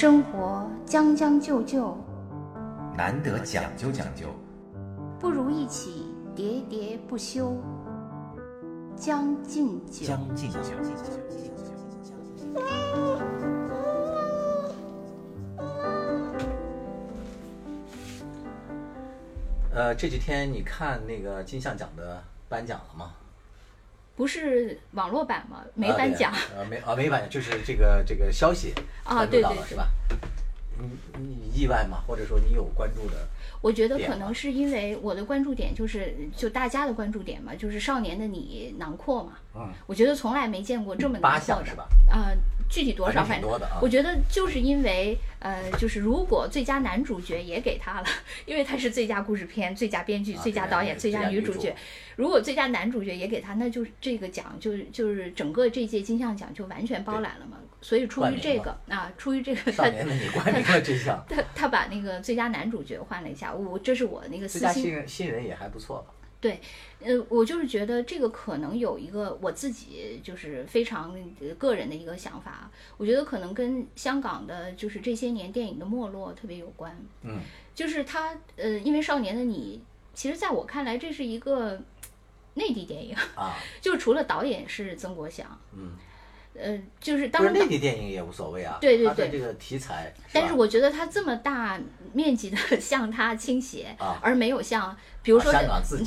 生活将将就就，难得讲究讲究，不如一起喋喋不休。将进酒，将进酒。呃，这几天你看那个金像奖的颁奖了吗？不是网络版吗？没颁奖。呃，没啊，没颁奖，就是这个这个消息啊对对对到了是吧？你你意外吗？或者说你有关注的？我觉得可能是因为我的关注点就是就大家的关注点嘛，就是《少年的你》囊括嘛。嗯，我觉得从来没见过这么八囊括的项是吧？啊、具体多少，反正我觉得就是因为呃，就是如果最佳男主角也给他了，因为他是最佳故事片、最佳编剧、啊最佳导演、最佳女主角，如果最佳男主角也给他，那就是这个奖就就是整个这届金像奖就完全包揽了嘛。所以出于这个啊，出于这个少他年的你冠名了这项，他他把那个最佳男主角换了一下，我这是我那个私心新人新人也还不错吧？对，呃，我就是觉得这个可能有一个我自己就是非常呃个人的一个想法，我觉得可能跟香港的就是这些年电影的没落特别有关。嗯，就是他呃，因为《少年的你》，其实在我看来这是一个内地电影，啊，就除了导演是曾国祥，嗯，呃，就是当然内地电影也无所谓啊。对对对这个题材，但是我觉得它这么大面积的 向它倾斜，啊而没有像比如说、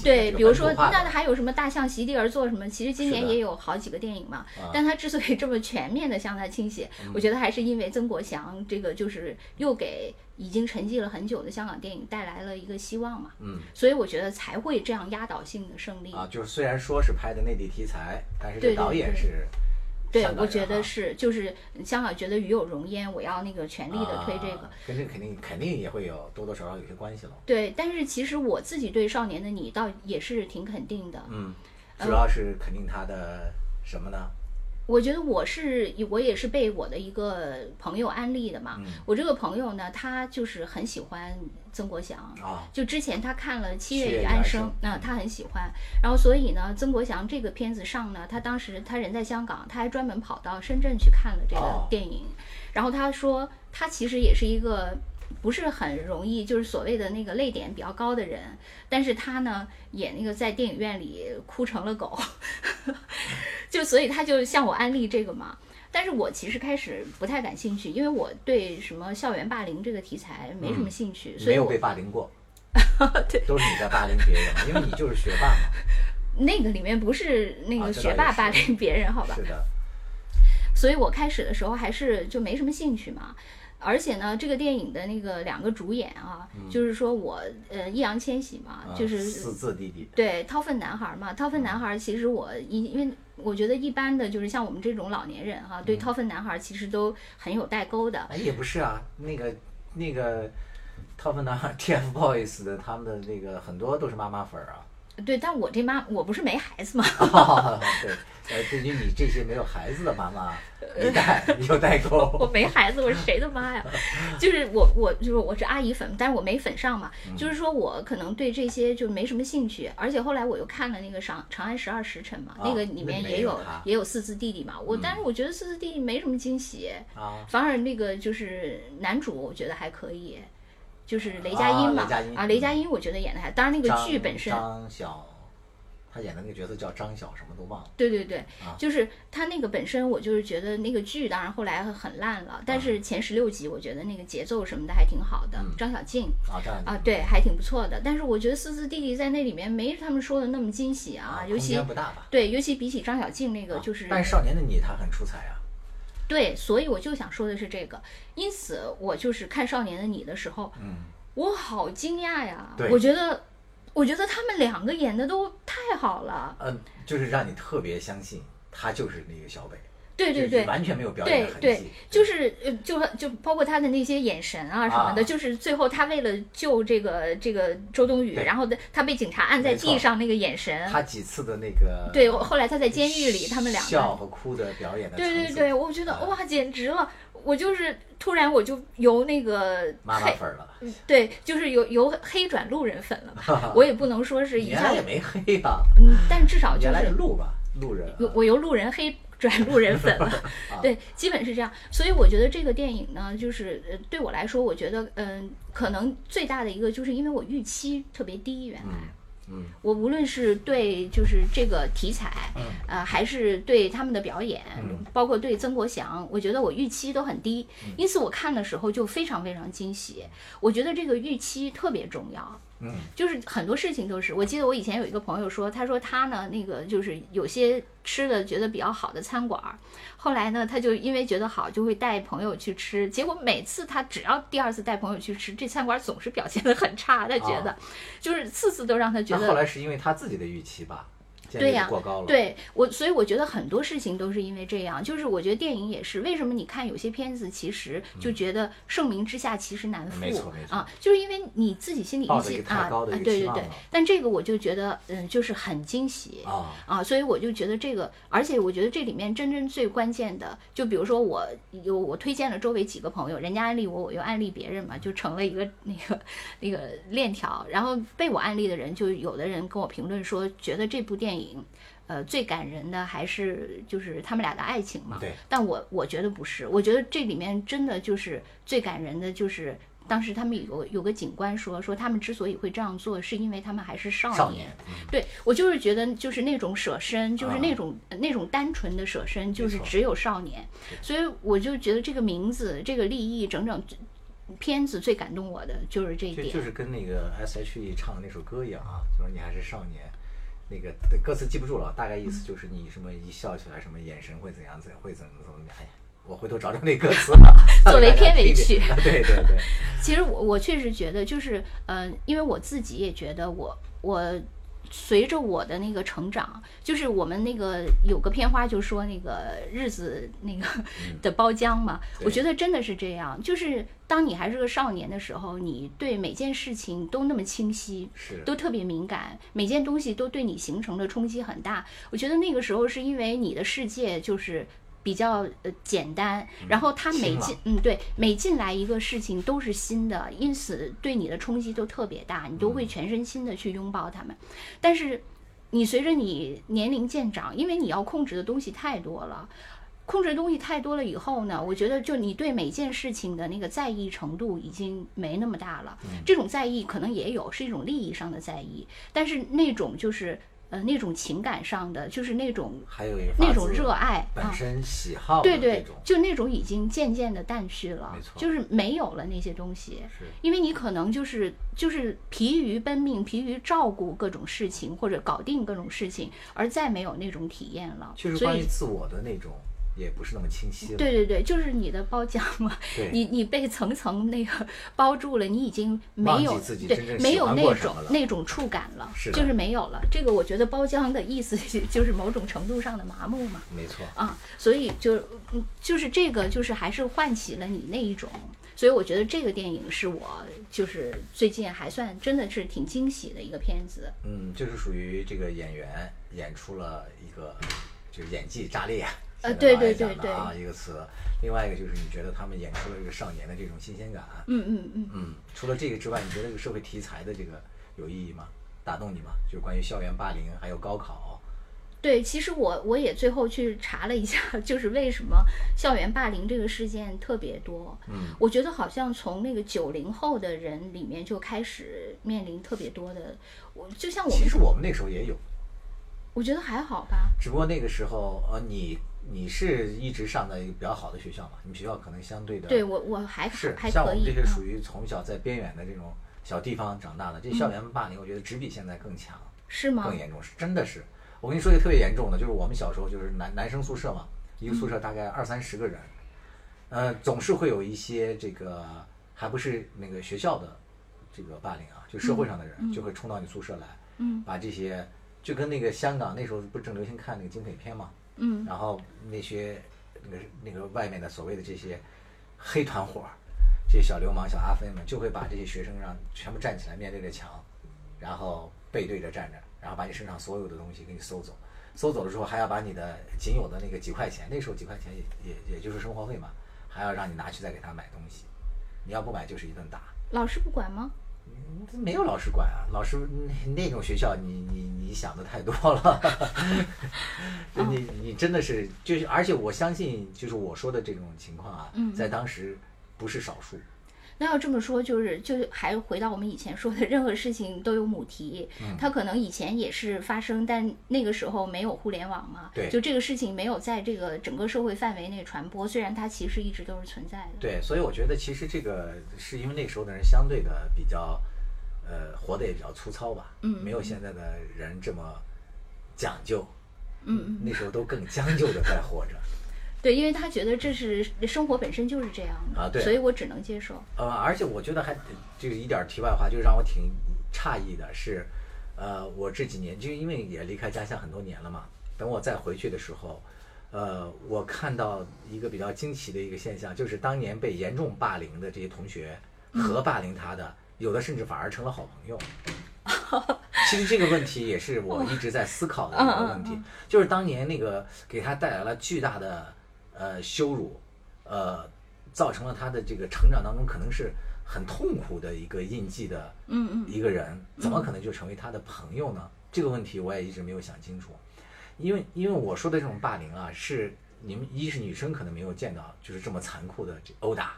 对，比如说那还有什么大象席地而坐什么，其实今年也有好几个电影嘛。啊但它之所以这么全面的向它倾斜，嗯我觉得还是因为曾国祥这个就是又给已经沉寂了很久的香港电影带来了一个希望嘛，嗯所以我觉得才会这样压倒性的胜利。啊，就是虽然说是拍的内地题材，但是导演对是对香，港我觉得是，就是香港觉得与有荣焉，我要那个全力的推这个。啊跟这肯定肯定也会有多多少少有些关系了。对，但是其实我自己对《少年的你》倒也是挺肯定的。嗯，呃主要是肯定他的什么呢？我觉得我是我也是被我的一个朋友安利的嘛。嗯我这个朋友呢，他就是很喜欢曾国祥。啊，就之前他看了《七七月月与安生与安生》，那、他很喜欢。然后所以呢，曾国祥这个片子上呢，他当时他人在香港，他还专门跑到深圳去看了这个哦电影。然后他说，他其实也是一个不是很容易，就是所谓的那个泪点比较高的人，但是他呢，也那个在电影院里哭成了狗，就所以他就向我安利这个嘛。但是我其实开始不太感兴趣，因为我对什么校园霸凌这个题材没什么兴趣，所以我没有被霸凌过，对都是你在霸凌别人嘛，因为你就是学霸嘛。那个里面不是那啊个学霸霸凌别人，好吧？是的，所以我开始的时候还是就没什么兴趣嘛。而且呢，这个电影的那个两个主演啊，就是说我呃易烊千玺嘛，就是四字弟弟，对掏粪男孩嘛，掏粪男孩其实我因因为我觉得一般的就是像我们这种老年人哈、对掏粪男孩其实都很有代沟的。哎，也不是啊，那个那个 Top 男孩 TFBOYS 的他们的那个很多都是妈妈粉儿啊。对，但我这妈我不是没孩子嘛，对，呃，对于你这些没有孩子的妈妈，一代有代沟 我。没孩子，我是谁的妈呀？就是我，我就是我是阿姨粉，但是我没粉上嘛。嗯就是说我可能对这些就没什么兴趣，而且后来我又看了那个《长长安十二时辰》嘛，啊那个里面也有有也有四字弟弟嘛。我嗯但是我觉得四字弟弟没什么惊喜，啊，反而那个就是男主我觉得还可以，就是雷佳音嘛啊雷佳音啊，雷佳音我觉得演的还，当然那个剧本身张小，他演的那个角色叫张小，什么都忘了。对对对，啊就是他那个本身，我就是觉得那个剧，当然后来很烂了，但是前十六集我觉得那个节奏什么的还挺好的。嗯张小静啊，啊，对，还挺不错的。但是我觉得四字弟弟在那里面没他们说的那么惊喜啊，尤其不大吧？对，尤其比起张小静那个啊就是、但是少年的你他很出彩啊。对，所以我就想说的是这个。因此，我就是看《少年的你》的时候，嗯，我好惊讶呀！我觉得，我觉得他们两个演的都太好了。嗯，就是让你特别相信他就是那个小北。对对对，完全没有表演对对的痕迹。，就是呃，就就包括他的那些眼神啊什么的，啊就是最后他为了救这个这个周冬雨，然后的他被警察按在地上那个眼神，他几次的那个对，后来他在监狱里，他们两个，笑和哭的表演的对对对，我觉得啊哇，简直了！我就是突然我就由那个妈妈黑，粉了。对，就是由由黑转路人粉了吧，我也不能说是一下也没黑呀，嗯，但至少就是是路吧，路人啊。我由路人黑转路人粉了。对，基本是这样。所以我觉得这个电影呢，就是呃，对我来说，我觉得嗯、可能最大的一个就是因为我预期特别低，原来。嗯我无论是对就是这个题材，嗯呃，还是对他们的表演，嗯包括对曾国祥，我觉得我预期都很低，因此我看的时候就非常非常惊喜。我觉得这个预期特别重要。嗯。就是很多事情都是，我记得我以前有一个朋友说，他说他呢那个就是有些吃的觉得比较好的餐馆儿，后来呢他就因为觉得好，就会带朋友去吃，结果每次他只要第二次带朋友去吃，这餐馆总是表现得很差，他觉得、啊。就是次次都让他觉得那后来是因为他自己的预期吧，对呀对我，所以我觉得很多事情都是因为这样。就是我觉得电影也是，为什么你看有些片子，其实就觉得盛名之下其实难副、嗯没错没错啊，就是因为你自己心里预期啊对对对。但这个我就觉得，嗯，就是很惊喜。啊，啊，所以我就觉得这个，而且我觉得这里面真正最关键的，就比如说我有我推荐了周围几个朋友，人家安利我，我又安利别人嘛，就成了一个那个那个链条。然后被我安利的人，就有的人跟我评论说，觉得这部电影。呃，最感人的还是就是他们俩的爱情嘛。对。但我我觉得不是，我觉得这里面真的就是最感人的，就是当时他们有有个警官说，说他们之所以会这样做，是因为他们还是少少年，嗯对我就是觉得，就是那种舍身，就是啊那种、那种单纯的舍身，就是只有少年，所以我就觉得这个名字、这个立意，整整片子最感动我的就是这一点。就就是跟那个 S.H.E 唱的那首歌一样啊，就是你还是少年，那个歌词记不住了，大概意思就是你什么一笑起来，什么眼神会怎样怎会怎么怎么，哎呀，我回头找找那歌词 作为片尾曲对对对，其实我我确实觉得，就是呃，因为我自己也觉得我我随着我的那个成长，就是我们那个有个片花就说那个日子那个的包浆嘛，我觉得真的是这样，就是当你还是个少年的时候，你对每件事情都那么清晰，是。都特别敏感，每件东西都对你形成的冲击很大。我觉得那个时候是因为你的世界就是比较呃简单，然后它每进嗯对每进来一个事情都是新的，因此对你的冲击都特别大，你都会全身心的去拥抱他们。但是你随着你年龄渐长，因为你要控制的东西太多了。控制的东西太多了以后呢，我觉得就你对每件事情的那个在意程度已经没那么大了。这种在意可能也有，是一种利益上的在意，但是那种就是呃那种情感上的，就是那种还有一那种热爱啊。本身喜好的对对，，就那种已经渐渐的淡去了没错，就是没有了那些东西。是因为你可能就是就是疲于奔命，疲于照顾各种事情或者搞定各种事情，而再没有那种体验了。就是所以，关于自我的那种也不是那么清晰了。对对对，就是你的包浆嘛，你你被层层那个包住了，你已经没有对没有那种那种触感了，是就是没有了。这个我觉得包浆的意思就是某种程度上的麻木嘛。没错，啊，所以就嗯，就是这个，就是还是唤起了你那一种，所以我觉得这个电影是我就是最近还算真的是挺惊喜的一个片子。嗯，就是属于这个演员演出了一个就是演技炸裂，呃对对对对啊一个词。另外一个就是你觉得他们演出了这个少年的这种新鲜感。嗯嗯嗯，嗯，除了这个之外，你觉得这个社会题材的这个有意义吗？打动你吗？就是关于校园霸凌还有高考。对，其实我我也最后去查了一下，就是为什么校园霸凌这个事件特别多。嗯，我觉得好像从那个九零后的人里面就开始面临特别多的，我就像我们，其实我们那时候也有，我觉得还好吧。只不过那个时候呃，你你是一直上的一个比较好的学校嘛，你们学校可能相对的对我我还是还可以。像我们这些嗯属于从小在边远的这种小地方长大的，这校园霸凌，我觉得只比现在更强、是吗更？严重，是真的是。我跟你说一个特别严重的，就是我们小时候就是男男生宿舍嘛，一个宿舍大概二三十个人，呃，总是会有一些这个还不是那个学校的这个霸凌啊，就社会上的人就会冲到你宿舍来，嗯把这些就跟那个香港那时候不是正流行看那个警匪片嘛，嗯然后那些那个那个外面的所谓的这些黑团伙，这些小流氓、小阿飞们，就会把这些学生让全部站起来，面对着墙，然后背对着站着，然后把你身上所有的东西给你搜走。搜走了之后，还要把你的仅有的那个几块钱，那时候几块钱也也也就是生活费嘛，还要让你拿去再给他买东西。你要不买就是一顿打。老师不管吗？嗯没有老师管啊，老师那那种学校你，你你想的太多了，你 你真的是就是，而且我相信，就是我说的这种情况啊，嗯。在当时不是少数。那要这么说，就是就还回到我们以前说的，任何事情都有母题，嗯。它可能以前也是发生，但那个时候没有互联网嘛，对。就这个事情没有在这个整个社会范围内传播，虽然它其实一直都是存在的。对，所以我觉得其实这个是因为那时候的人相对的比较，呃，活得也比较粗糙吧，嗯没有现在的人这么讲究，嗯嗯，那时候都更将就的在活着。对，因为他觉得这是生活本身就是这样的，啊对所以我只能接受。呃，而且我觉得还这个一点题外话，就让我挺诧异的是，呃，我这几年就因为也离开家乡很多年了嘛，等我再回去的时候，呃，我看到一个比较惊奇的一个现象，就是当年被严重霸凌的这些同学和霸凌他的，有的甚至反而成了好朋友。其实这个问题也是我一直在思考的一个问题，就是当年那个给他带来了巨大的呃羞辱，呃，造成了他的这个成长当中可能是很痛苦的一个印记的嗯嗯一个人，怎么可能就成为他的朋友呢？这个问题我也一直没有想清楚，因为因为我说的这种霸凌啊，是你们一是女生可能没有见到，就是这么残酷的殴打、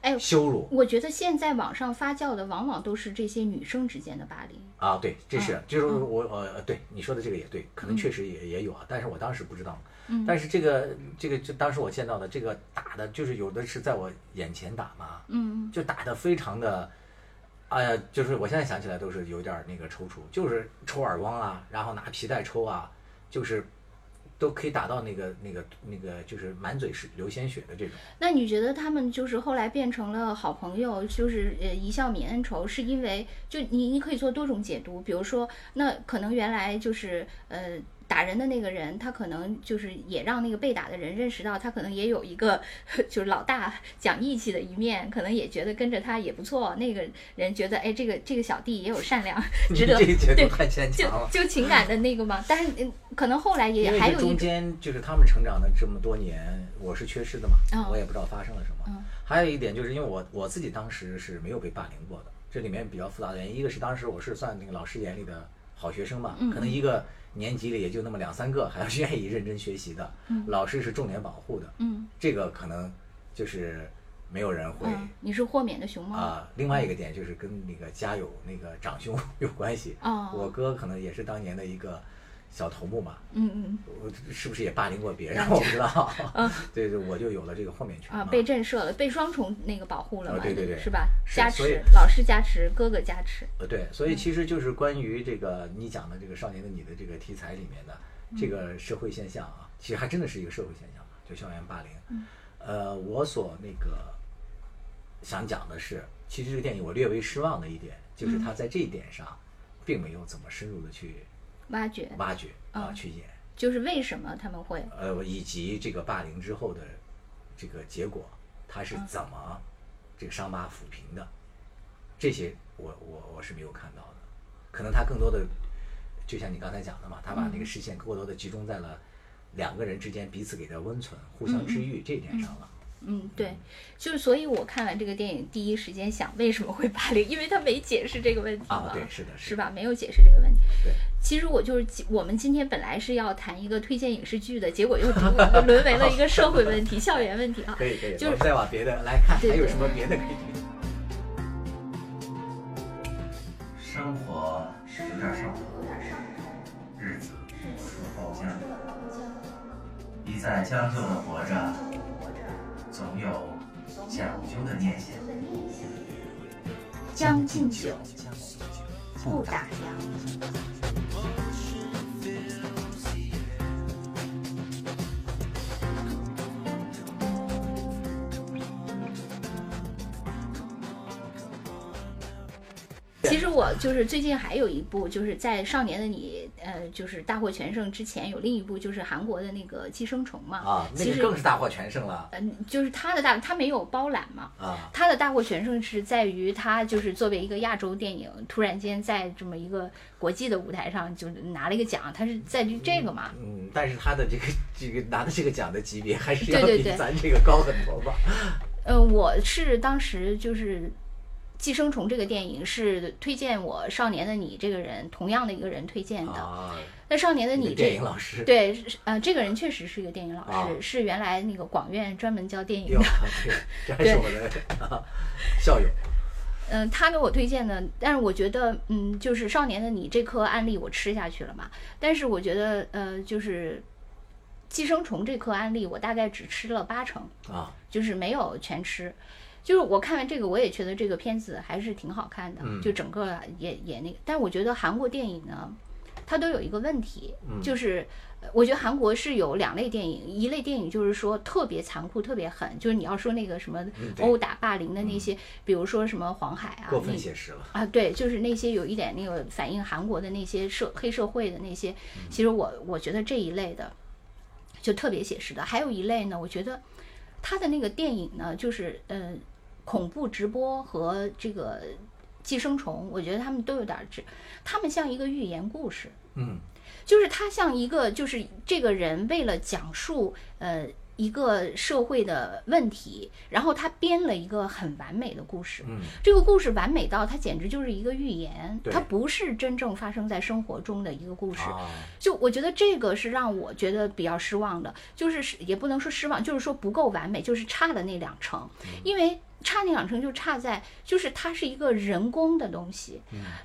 哎，羞辱。我觉得现在网上发酵的往往都是这些女生之间的霸凌。啊，对，这是嗯。就是我呃对你说的这个也对，可能确实也也有啊，但是我当时不知道。嗯。但是这个这个就当时我见到的这个打的，就是有的是在我眼前打嘛，嗯就打的非常的，哎呀，就是我现在想起来都是有点儿那个抽搐，就是抽耳光啊，然后拿皮带抽啊，就是都可以打到那个那个那个就是满嘴是流鲜血的这种。那你觉得他们就是后来变成了好朋友，就是呃一笑泯恩仇，是因为就你你可以做多种解读，比如说那可能原来就是呃打人的那个人，他可能就是也让那个被打的人认识到，他可能也有一个 就是老大讲义气的一面，可能也觉得跟着他也不错。那个人觉得哎这个这个小弟也有善良，值得对太牵就强了。就情感的那个嘛。但是嗯可能后来也还有一种间就是他们成长的这么多年，我是缺失的嘛，嗯我也不知道发生了什么。嗯还有一点就是因为我我自己当时是没有被霸凌过的，这里面比较复杂的原因，一个是当时我是算那个老师眼里的好学生嘛，嗯可能一个年级里也就那么两三个，还要愿意认真学习的，老师是重点保护的，嗯这个可能就是没有人会。嗯，你是豁免的熊猫啊、另外一个点就是跟那个家有那个长兄 有关系。哦我哥可能也是当年的一个小头目嘛，嗯嗯。我是不是也霸凌过别人？我不知道。嗯。对 对，我就有了这个豁免权。啊，被震慑了，被双重那个保护了对对对。是吧？加持，老师加持，哥哥加持，呃，对，所以其实就是关于这个你讲的这个《少年的你》的这个题材里面的这个社会现象啊，其实还真的是一个社会现象，就校园霸凌。呃，我所那个想讲的是，其实这个电影我略微失望的一点，就是他在这一点上，并没有怎么深入的去挖掘，挖掘啊、嗯去演，就是为什么他们会，呃，以及这个霸凌之后的这个结果，他是怎么这个伤疤抚平的，这些我我我是没有看到的。可能他更多的，就像你刚才讲的嘛，他把那个视线过多的集中在了两个人之间彼此给的温存、互相治愈这一点上了。嗯，对，就是所以我看完这个电影，第一时间想为什么会霸凌，因为他没解释这个问题嘛，啊对是的是是吧？没有解释这个问题。对，其实我就是我们今天本来是要谈一个推荐影视剧的，结果又沦沦为了一个社会问题、校园问题啊。可以可以，就是再往别的来看，对对还有什么别的可以推荐？生活有点上头，日子有包浆，一再将就的活着，的念想。将进酒，不打烊。其实我就是最近还有一部，就是在《少年的你》呃，就是大获全胜之前，有另一部就是韩国的那个《寄生虫》嘛。啊，那个其实更是大获全胜了嗯，就是他的大，他没有包揽嘛。啊！他的大获全胜是在于他就是作为一个亚洲电影，突然间在这么一个国际的舞台上就拿了一个奖，他是在于这个嘛。嗯，但是他的这个这个拿的这个奖的级别还是要比咱这个高很多吧？呃，我是当时就是寄生虫》这个电影是推荐我《少年的你》这个人同样的一个人推荐的。啊，那《少年的你》这个电影老师，对，呃，这个人确实是一个电影老师，啊是原来那个广院专门教电影的。，对，这还是我的 啊校友。嗯，他给我推荐的，但是我觉得，嗯，就是《少年的你》这颗案例我吃下去了嘛，但是我觉得，呃，就是《寄生虫》这颗案例，我大概只吃了八成，啊，就是没有全吃。就是我看完这个，我也觉得这个片子还是挺好看的，嗯就整个也也那个。但是我觉得韩国电影呢，它都有一个问题，嗯就是呃我觉得韩国是有两类电影，一类电影就是说特别残酷、特别狠，就是你要说那个什么殴打、霸凌的那些，比如说什么黄海啊，过分那写实了。啊，对，就是那些有一点那个反映韩国的那些社黑社会的那些，其实我我觉得这一类的就特别写实的。还有一类呢，我觉得他的那个电影呢，就是呃恐怖直播和这个寄生虫，我觉得他们都有点儿这，他们像一个寓言故事。嗯，就是他像一个，就是这个人为了讲述呃一个社会的问题，然后他编了一个很完美的故事。嗯，这个故事完美到它简直就是一个寓言，对它不是真正发生在生活中的一个故事。啊，就我觉得这个是让我觉得比较失望的，就是是也不能说失望，就是说不够完美，就是差了那两成，因为。差那两成就差在，就是它是一个人工的东西。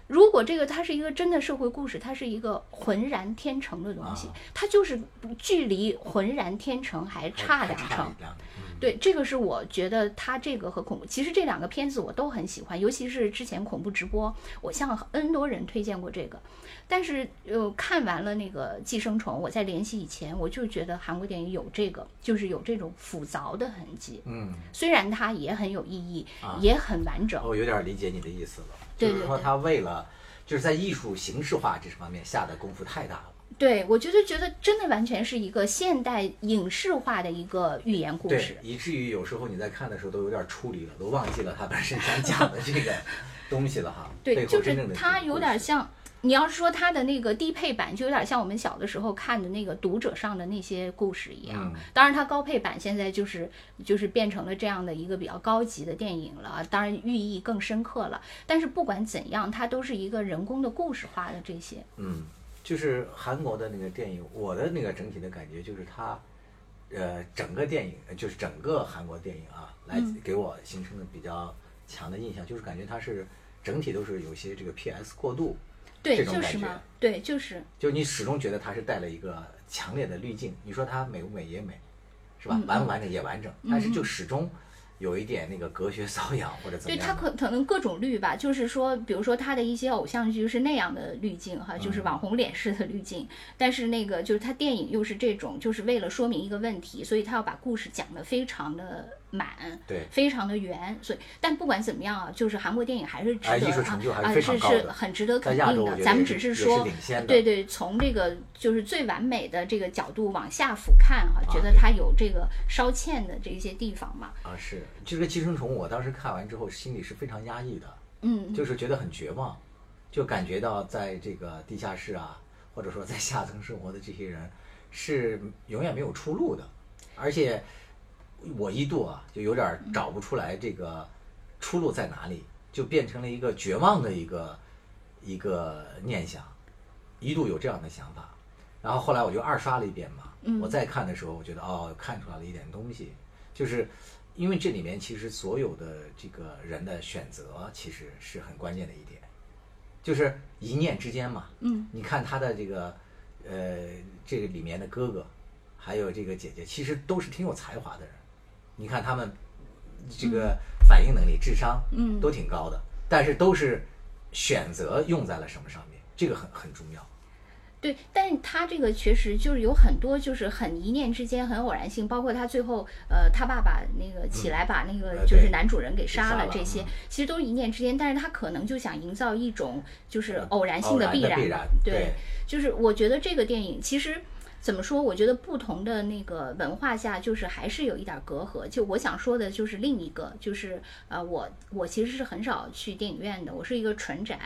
如果这个它是一个真的社会故事，它是一个浑然天成的东西啊，它就是距离浑然天成还差两成。对，这个是我觉得他这个和恐怖，其实这两个片子我都很喜欢，尤其是之前恐怖直播，我向 N 多人推荐过这个。但是呃，看完了那个《寄生虫》，我在联系以前，我就觉得韩国电影有这个，就是有这种复杂的痕迹。嗯，虽然它也很有意义，啊也很完整。我有点理解你的意思了，就是说他为了就是在艺术形式化这方面下的功夫太大了。对我觉得觉得真的完全是一个现代影视化的一个寓言故事，。以至于有时候你在看的时候都有点出离了，都忘记了他本身想讲的这个 东西了哈。对，就是它有点像，你要是说它的那个低配版，就有点像我们小的时候看的那个读者上的那些故事一样。嗯当然，它高配版现在就是就是变成了这样的一个比较高级的电影了，当然寓意更深刻了。但是不管怎样，它都是一个人工的故事化的这些。嗯，就是韩国的那个电影，我的那个整体的感觉就是它，呃，整个电影就是整个韩国电影啊，来嗯给我形成的比较强的印象，就是感觉它是整体都是有些这个 PS 过度，对，这种感觉就是嘛，对，就是。就你始终觉得它是带了一个强烈的滤镜。你说它美不美也美，是吧嗯？完不完整也完整，但是就始终有一点那个隔靴搔痒或者怎么对样。对他可可能各种绿吧，就是说，比如说他的一些偶像剧是那样的滤镜哈，就是嗯网红脸式的滤镜，但是那个就是他电影又是这种，就是为了说明一个问题，所以他要把故事讲得非常的满，对。非常的圆，所以但不管怎么样啊，就是韩国电影还是值哎得啊啊是是很值得肯定的，咱们只是也是领先的对对，从这个就是最完美的这个角度往下俯瞰哈、觉得它有这个稍欠的这些地方嘛，啊，是。这个寄生虫，我当时看完之后心里是非常压抑的，嗯，就是觉得很绝望，就感觉到在这个地下室啊，或者说在下层生活的这些人是永远没有出路的，而且我一度啊就有点儿找不出来这个出路在哪里，就变成了一个绝望的一个一个念想，一度有这样的想法，然后后来我就二刷了一遍嘛，嗯我再看的时候，我觉得哦看出来了一点东西，就是因为这里面其实所有的这个人的选择其实是很关键的一点，就是一念之间嘛。嗯，你看他的这个呃这个里面的哥哥，还有这个姐姐，其实都是挺有才华的人。你看他们这个反应能力、智商，嗯。都挺高的，但是都是选择用在了什么上面，这个很很重要。对，但是他这个确实就是有很多就是很一念之间很偶然性，包括他最后呃他爸爸那个起来把那个就是男主人给杀杀了了这些嗯，其实都是一念之间，但是他可能就想营造一种就是呃偶然性的必然必然，对。就是我觉得这个电影其实。怎么说？我觉得不同的那个文化下，就是还是有一点隔阂。就我想说的，就是另一个，就是呃，我我其实是很少去电影院的，我是一个纯宅，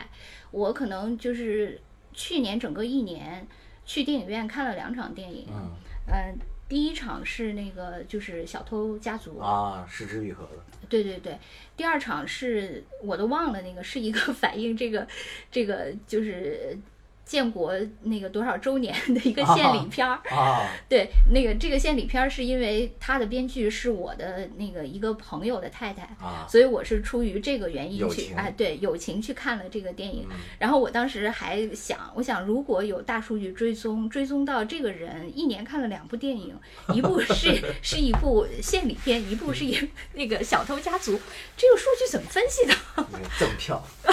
我可能就是去年整个一年去电影院看了两场电影，嗯呃，第一场是那个就是小偷家族，啊，失之愈合的，对对对，第二场是我都忘了那个是一个 反映这个这个就是建国那个多少周年的一个献礼片儿。啊，对，那个这个献礼片儿是因为他的编剧是我的那个一个朋友的太太，啊，所以我是出于这个原因去，哎，对，友情去看了这个电影。嗯然后我当时还想，我想如果有大数据追踪，追踪到这个人一年看了两部电影，一部是 是一部献礼片，一部是一那个小偷家族，这个数据怎么分析的？赠票，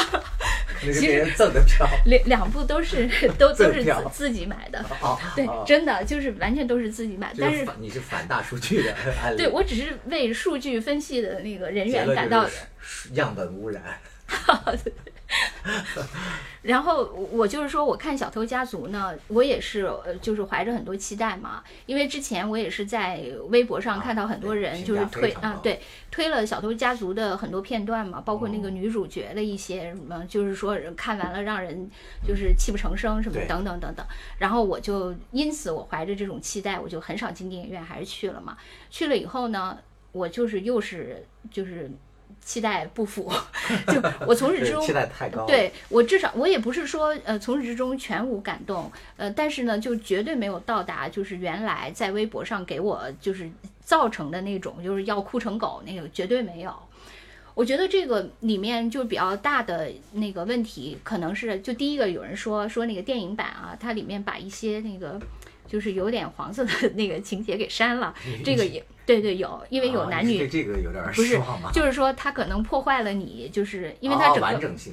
那是其实别人赠的票，两两部都是 都都是自自己买的，哦，对哦，真的就是完全都是自己买，但是反你是反大数据的案例，对我只是为数据分析的那个人员感到样本污染，然后我就是说，我看《小偷家族》呢，我也是呃，就是怀着很多期待嘛，因为之前我也是在微博上啊看到很多人就是推啊对，推了《小偷家族》的很多片段嘛，包括那个哦女主角的一些什么，就是说看完了让人就是泣不成声什么等等等等。然后我就因此我怀着这种期待，我就很少进电影院，还是去了嘛。去了以后呢，我就是又是就是期待不符，就我从始至 终对期待太高，对我至少我也不是说呃从始至终全无感动，呃，但是呢，就绝对没有到达就是原来在微博上给我就是造成的那种就是要哭成狗那个绝对没有。我觉得这个里面就比较大的那个问题，可能是就第一个有人说说那个电影版啊，它里面把一些那个就是有点黄色的 那个情节给删了，这个也对对有，因为有男女这个有点不是？就是说他可能破坏了你，就是因为它啊整个完整性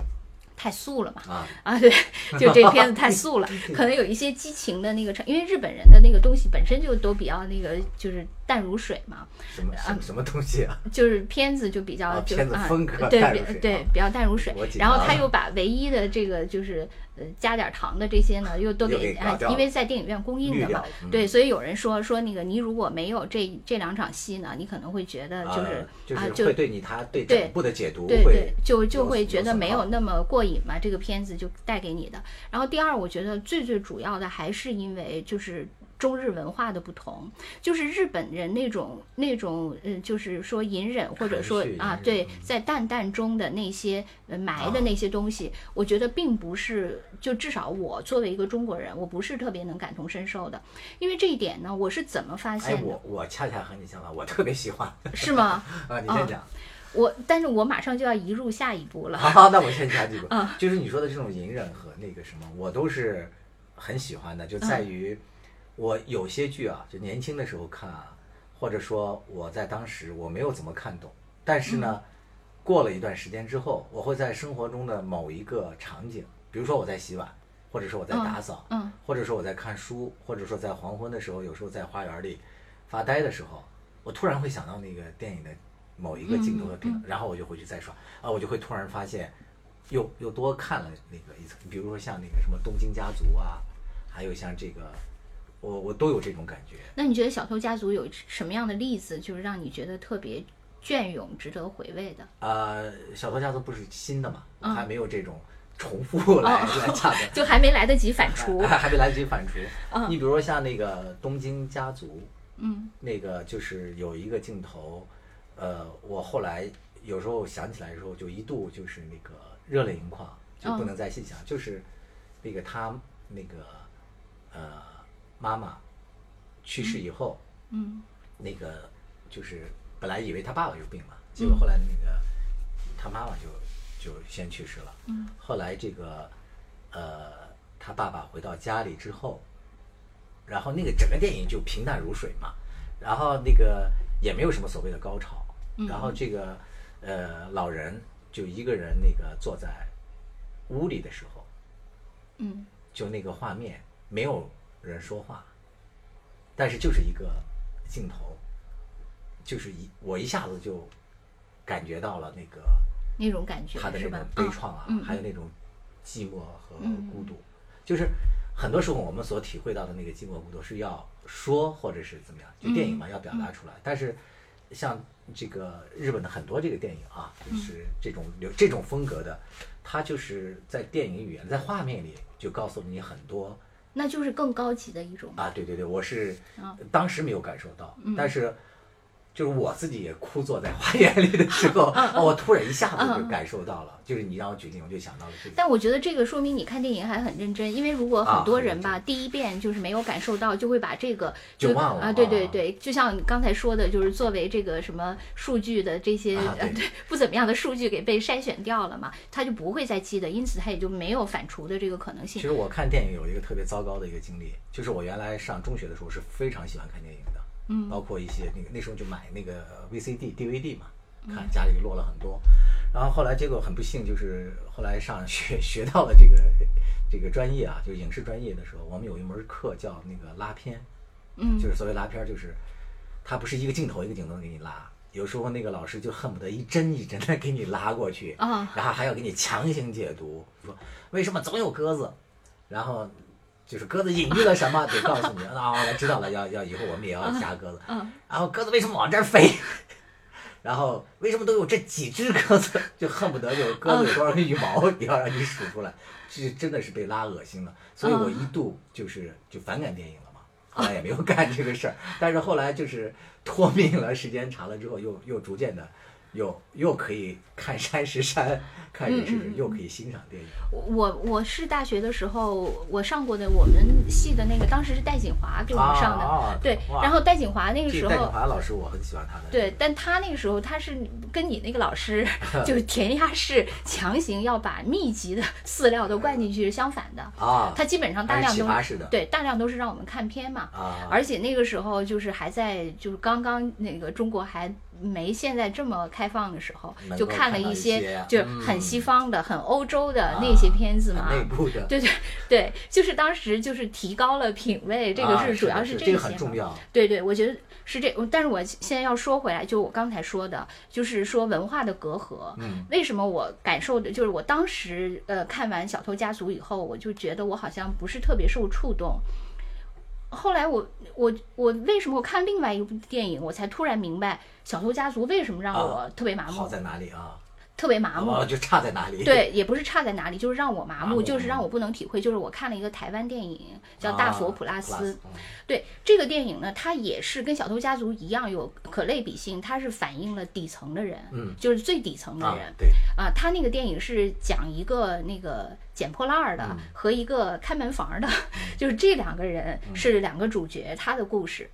太素了嘛。啊，啊，对，就这片子太素了，可能有一些激情的那个成，因为日本人的那个东西本身就都比较那个，就是淡如水嘛，什么什么什么东西啊？就是片子就比较、啊就啊片子风格对对啊比较淡如水然后他又把唯一的这个就是呃加点糖的这些呢，又都给啊因为在电影院公映的嘛，嗯对，所以有人说说那个你如果没有这这两场戏呢，你可能会觉得就是、啊就对你他对对整部的解读对对会，就就会觉得没有那么过瘾嘛，这个片子就带给你的。然后第二，我觉得最最主要的还是因为就是中日文化的不同，就是日本人那种那种嗯，就是说隐忍或者说啊对嗯，在淡淡中的那些呃埋的啊那些东西，我觉得并不是，就至少我作为一个中国人，我不是特别能感同身受的。因为这一点呢，我是怎么发哎，现的？我我恰恰和你相反，我特别喜欢是吗？啊，你啊先讲。我，但是我马上就要移入下一步了。好，那我先讲几个啊，就是你说的这种隐忍和那个什么，我都是很喜欢的，就在嗯于我有些剧啊，就年轻的时候看啊，或者说我在当时我没有怎么看懂，但是呢，嗯过了一段时间之后，我会在生活中的某一个场景，比如说我在洗碗，或者说我在打扫，嗯或者说我在看书，或者说在黄昏的时候，有时候在花园里发呆的时候，我突然会想到那个电影的某一个镜头的片段，然后我就回去再刷，啊，我就会突然发现，又又多看了那个一层，比如说像那个什么《东京家族》啊，还有像这个，我我都有这种感觉。那你觉得《小偷家族》有什么样的例子，就是让你觉得特别隽永、值得回味的？呃，《小偷家族》不是新的嘛，嗯还没有这种重复来、来讲的。就还没来得及反刍。还还没来得及反刍。嗯你比如说像那个《东京家族》，嗯那个就是有一个镜头，呃，我后来有时候想起来的时候，就一度就是那个热泪盈眶，就不嗯能再细想，就是那个他那个呃妈妈去世以后，嗯那个就是本来以为他爸爸有病嘛，结果后来那个他妈妈就就先去世了。嗯。后来这个呃他爸爸回到家里之后，然后那个整个电影就平淡如水嘛，然后那个也没有什么所谓的高潮，嗯。然后这个呃老人就一个人那个坐在屋里的时候，嗯。就那个画面没有人说话，但是就是一个镜头，就是一我一下子就感觉到了那个那种感觉他的那种？悲怆啊，还有那种寂寞和嗯孤独，就是很多时候我们所体会到的那个寂寞孤独是要说或者是怎么样，就电影嘛要表达出来，但是像这个日本的很多这个电影啊，就是这种有这种风格的，它就是在电影语言在画面里就告诉了你很多那就是更高级的一种。啊，对对对，我是啊当时没有感受到，嗯但是就是我自己也枯坐在花园里的时候，嗯哦我突然一下子就感受到了，就是你让我举例，我就想到了这个。但我觉得这个说明你看电影还很认真，因为如果啊很多人很吧，第一遍就是没有感受到，就会把这个就忘了啊，对对啊。对，就像你刚才说的，就是作为这个什么数据的这些、啊 对。不怎么样的数据给被筛选掉了嘛，他就不会再记得，因此他也就没有反刍的这个可能性。其实我看电影有一个特别糟糕的一个经历，就是我原来上中学的时候是非常喜欢看电影的，嗯。包括一些那个那时候就买那个 VCD、DVD 嘛，嗯。看家里落了很多，然后后来结果很不幸，就是 后来上学学到了这个 这个专业啊，就是影视专业的时候，我们有一门课叫那个拉片，嗯。就是所谓拉片儿，就是它不是一个镜头一个镜头给你拉，有时候那个老师就恨不得一帧一帧的给你拉过去，啊。然后还要给你强行解读，说为什么总有鸽子，然后就是鸽子隐喻了什么，得告诉你啊，我知道了，要要以后我们也要夹鸽子，嗯然后鸽子为什么往这儿飞？然后为什么都有这几只鸽子？就恨不得有鸽子有多少根羽毛，也要让你数出来，这真的是被拉恶心了。所以我一度就是就反感电影了嘛，后来也没有干这个事儿。但是后来就是脱敏了，时间长了之后，又又逐渐的，又又可以看山是山，看人是人，又可以欣赏电影。我我是大学的时候，我上过的我们系的那个，当时是戴锦华给我们上的，啊对，然后戴锦华那个时候戴锦候。华老师我很喜欢他的。对，但他那个时候他是跟你那个老师 就是填鸭式强行要把密集的饲料都灌进去是相反的，啊，他基本上大量都是对大量都是让我们看片嘛，啊，而且那个时候就是还在就是刚刚那个中国还没现在这么开放的时候，能就看了一些些就很嗯西方的、很欧洲的那些片子嘛。很内部的，对对对，就是当时就是提高了品味，这个啊是主要是这些嘛很重要。对对，我觉得是这，但是我现在要说回来，就我刚才说的，就是说文化的隔阂。嗯，为什么我感受的，就是我当时呃看完《小偷家族》以后，我就觉得我好像不是特别受触动。后来我我我为什么我看另外一部电影，我才突然明白《小偷家族》为什么让我特别麻木，好在哪里啊？特别麻木。哦，就差在哪里？对，也不是差在哪里，就是让我麻木，就是让我不能体会。就是我看了一个台湾电影叫《大佛普拉斯》对这个电影呢，它也是跟《小偷家族》一样有可类比性，它是反映了底层的人，嗯就是最底层的啊人，对，啊。他那个电影是讲一个那个捡破烂儿的嗯和一个开门房儿的，就是这两个人是两个主角，他的故事。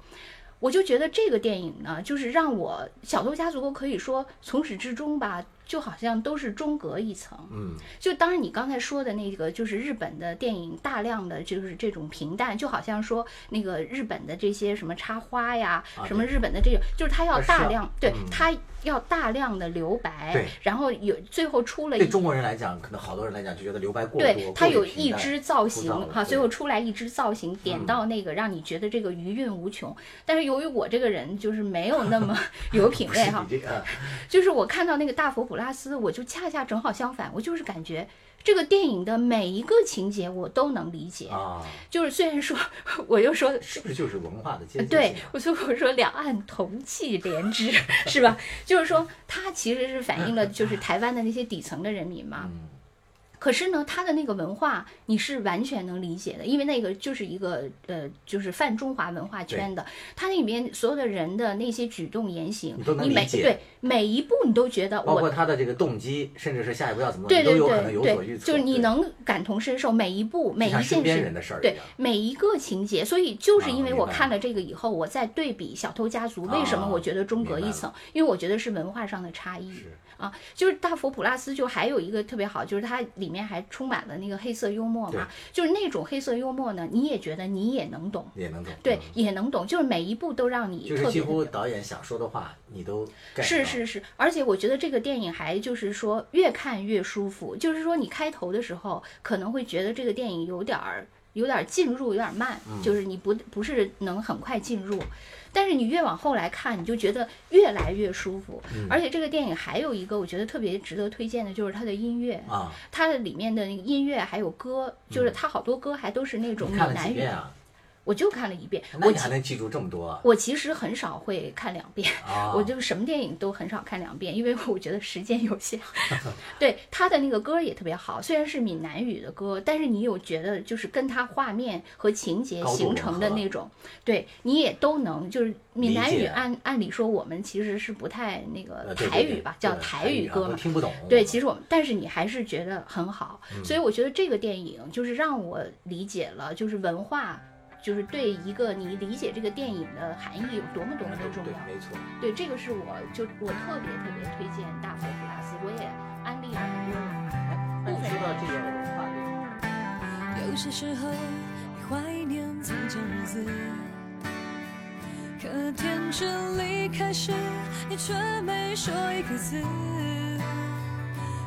我就觉得这个电影呢，就是让我《小偷家族》可以说从始至终吧，就好像都是中隔一层。嗯，就当然你刚才说的那个，就是日本的电影大量的就是这种平淡，就好像说那个日本的这些什么插花呀，啊什么日本的这种，就是它要大量，对嗯。它要大量的留白对，然后有最后出了一对中国人来讲，可能好多人来讲就觉得留白过对多，它有一过于平淡支造型哈，最后出来一只造型点嗯到那个，让你觉得这个余韵无穷。但是由于我这个人就是没有那么 有品不是味哈就是我看到那个大佛普拉斯，我就恰恰正好相反，我就是感觉这个电影的每一个情节我都能理解。啊，就是虽然说，我又说。是不是就是文化的阶级？对，我所以我说两岸同气连枝，是吧？就是说，它其实是反映了就是台湾的那些底层的人民嘛。嗯，可是呢，他的那个文化你是完全能理解的，因为那个就是一个呃，就是泛中华文化圈的，他那里面所有的人的那些举动言行你都，能你每理解对每一步你都觉得包括。他的这个动机，甚至是下一步要怎么做，对对你都有可能对对。就是你能感同身受，每一步每一件事人的事儿对每一个情节，所以就是啊因为我看了这个以后，我再对比《小偷家族》，为什么啊我觉得中隔一层？因为我觉得是文化上的差异。是啊，就是大佛普拉斯就还有一个特别好，就是它里面还充满了那个黑色幽默嘛，就是那种黑色幽默呢，你也觉得你也能懂，也能懂。对嗯，也能懂，就是每一步都让你就是几特别。乎导演想说的话，你都是是是，而且我觉得这个电影还就是说越看越舒服，就是说你开头的时候可能会觉得这个电影有点儿有点儿进入有点儿慢，嗯就是你不不是能很快进入，但是你越往后来看，你就觉得越来越舒服。嗯而且这个电影还有一个我觉得特别值得推荐的，就是它的音乐。啊，它的里面的那个音乐还有歌，就是它好多歌还都是那种闽南语。我我就看了一遍。那我其你还能记住这么多啊？我其实很少会看两遍，啊 我就什么电影都很少看两遍，因为我觉得时间有限。对他的那个歌也特别好，虽然是闽南语的歌，但是你有觉得就是跟他画面和情节形成的那种，对你也都能就是闽南语按按理说我们其实是不太那个呃对对对台语吧，叫台语歌嘛。啊听不懂。对，其实我们，但是你还是觉得很好，嗯所以我觉得这个电影就是让我理解了，就是文化，就是对一个你理解这个电影的含义有多么多么的重对，要。没错。对，这个是我就我特别特别推荐大佛普拉斯，我也安利了很多人。哎，那你说到这个文化这个。有些时候你怀念从前日子，可天真离开时，你却没说一个字。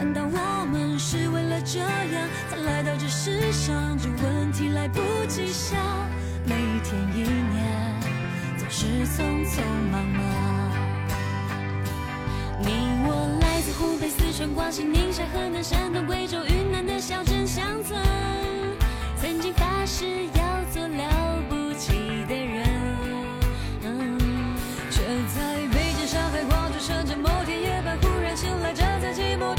难道我们是为了这样才来到这世上？这问题来不及想，每一天一年总是匆匆忙忙。你我来自湖北、四川、广西、宁夏、河南、山东、贵州、云南的小镇乡村，曾经发誓要做了不起的人。嗯，却在北京、上海、广州、深圳某天夜半忽然醒来，站在寂寞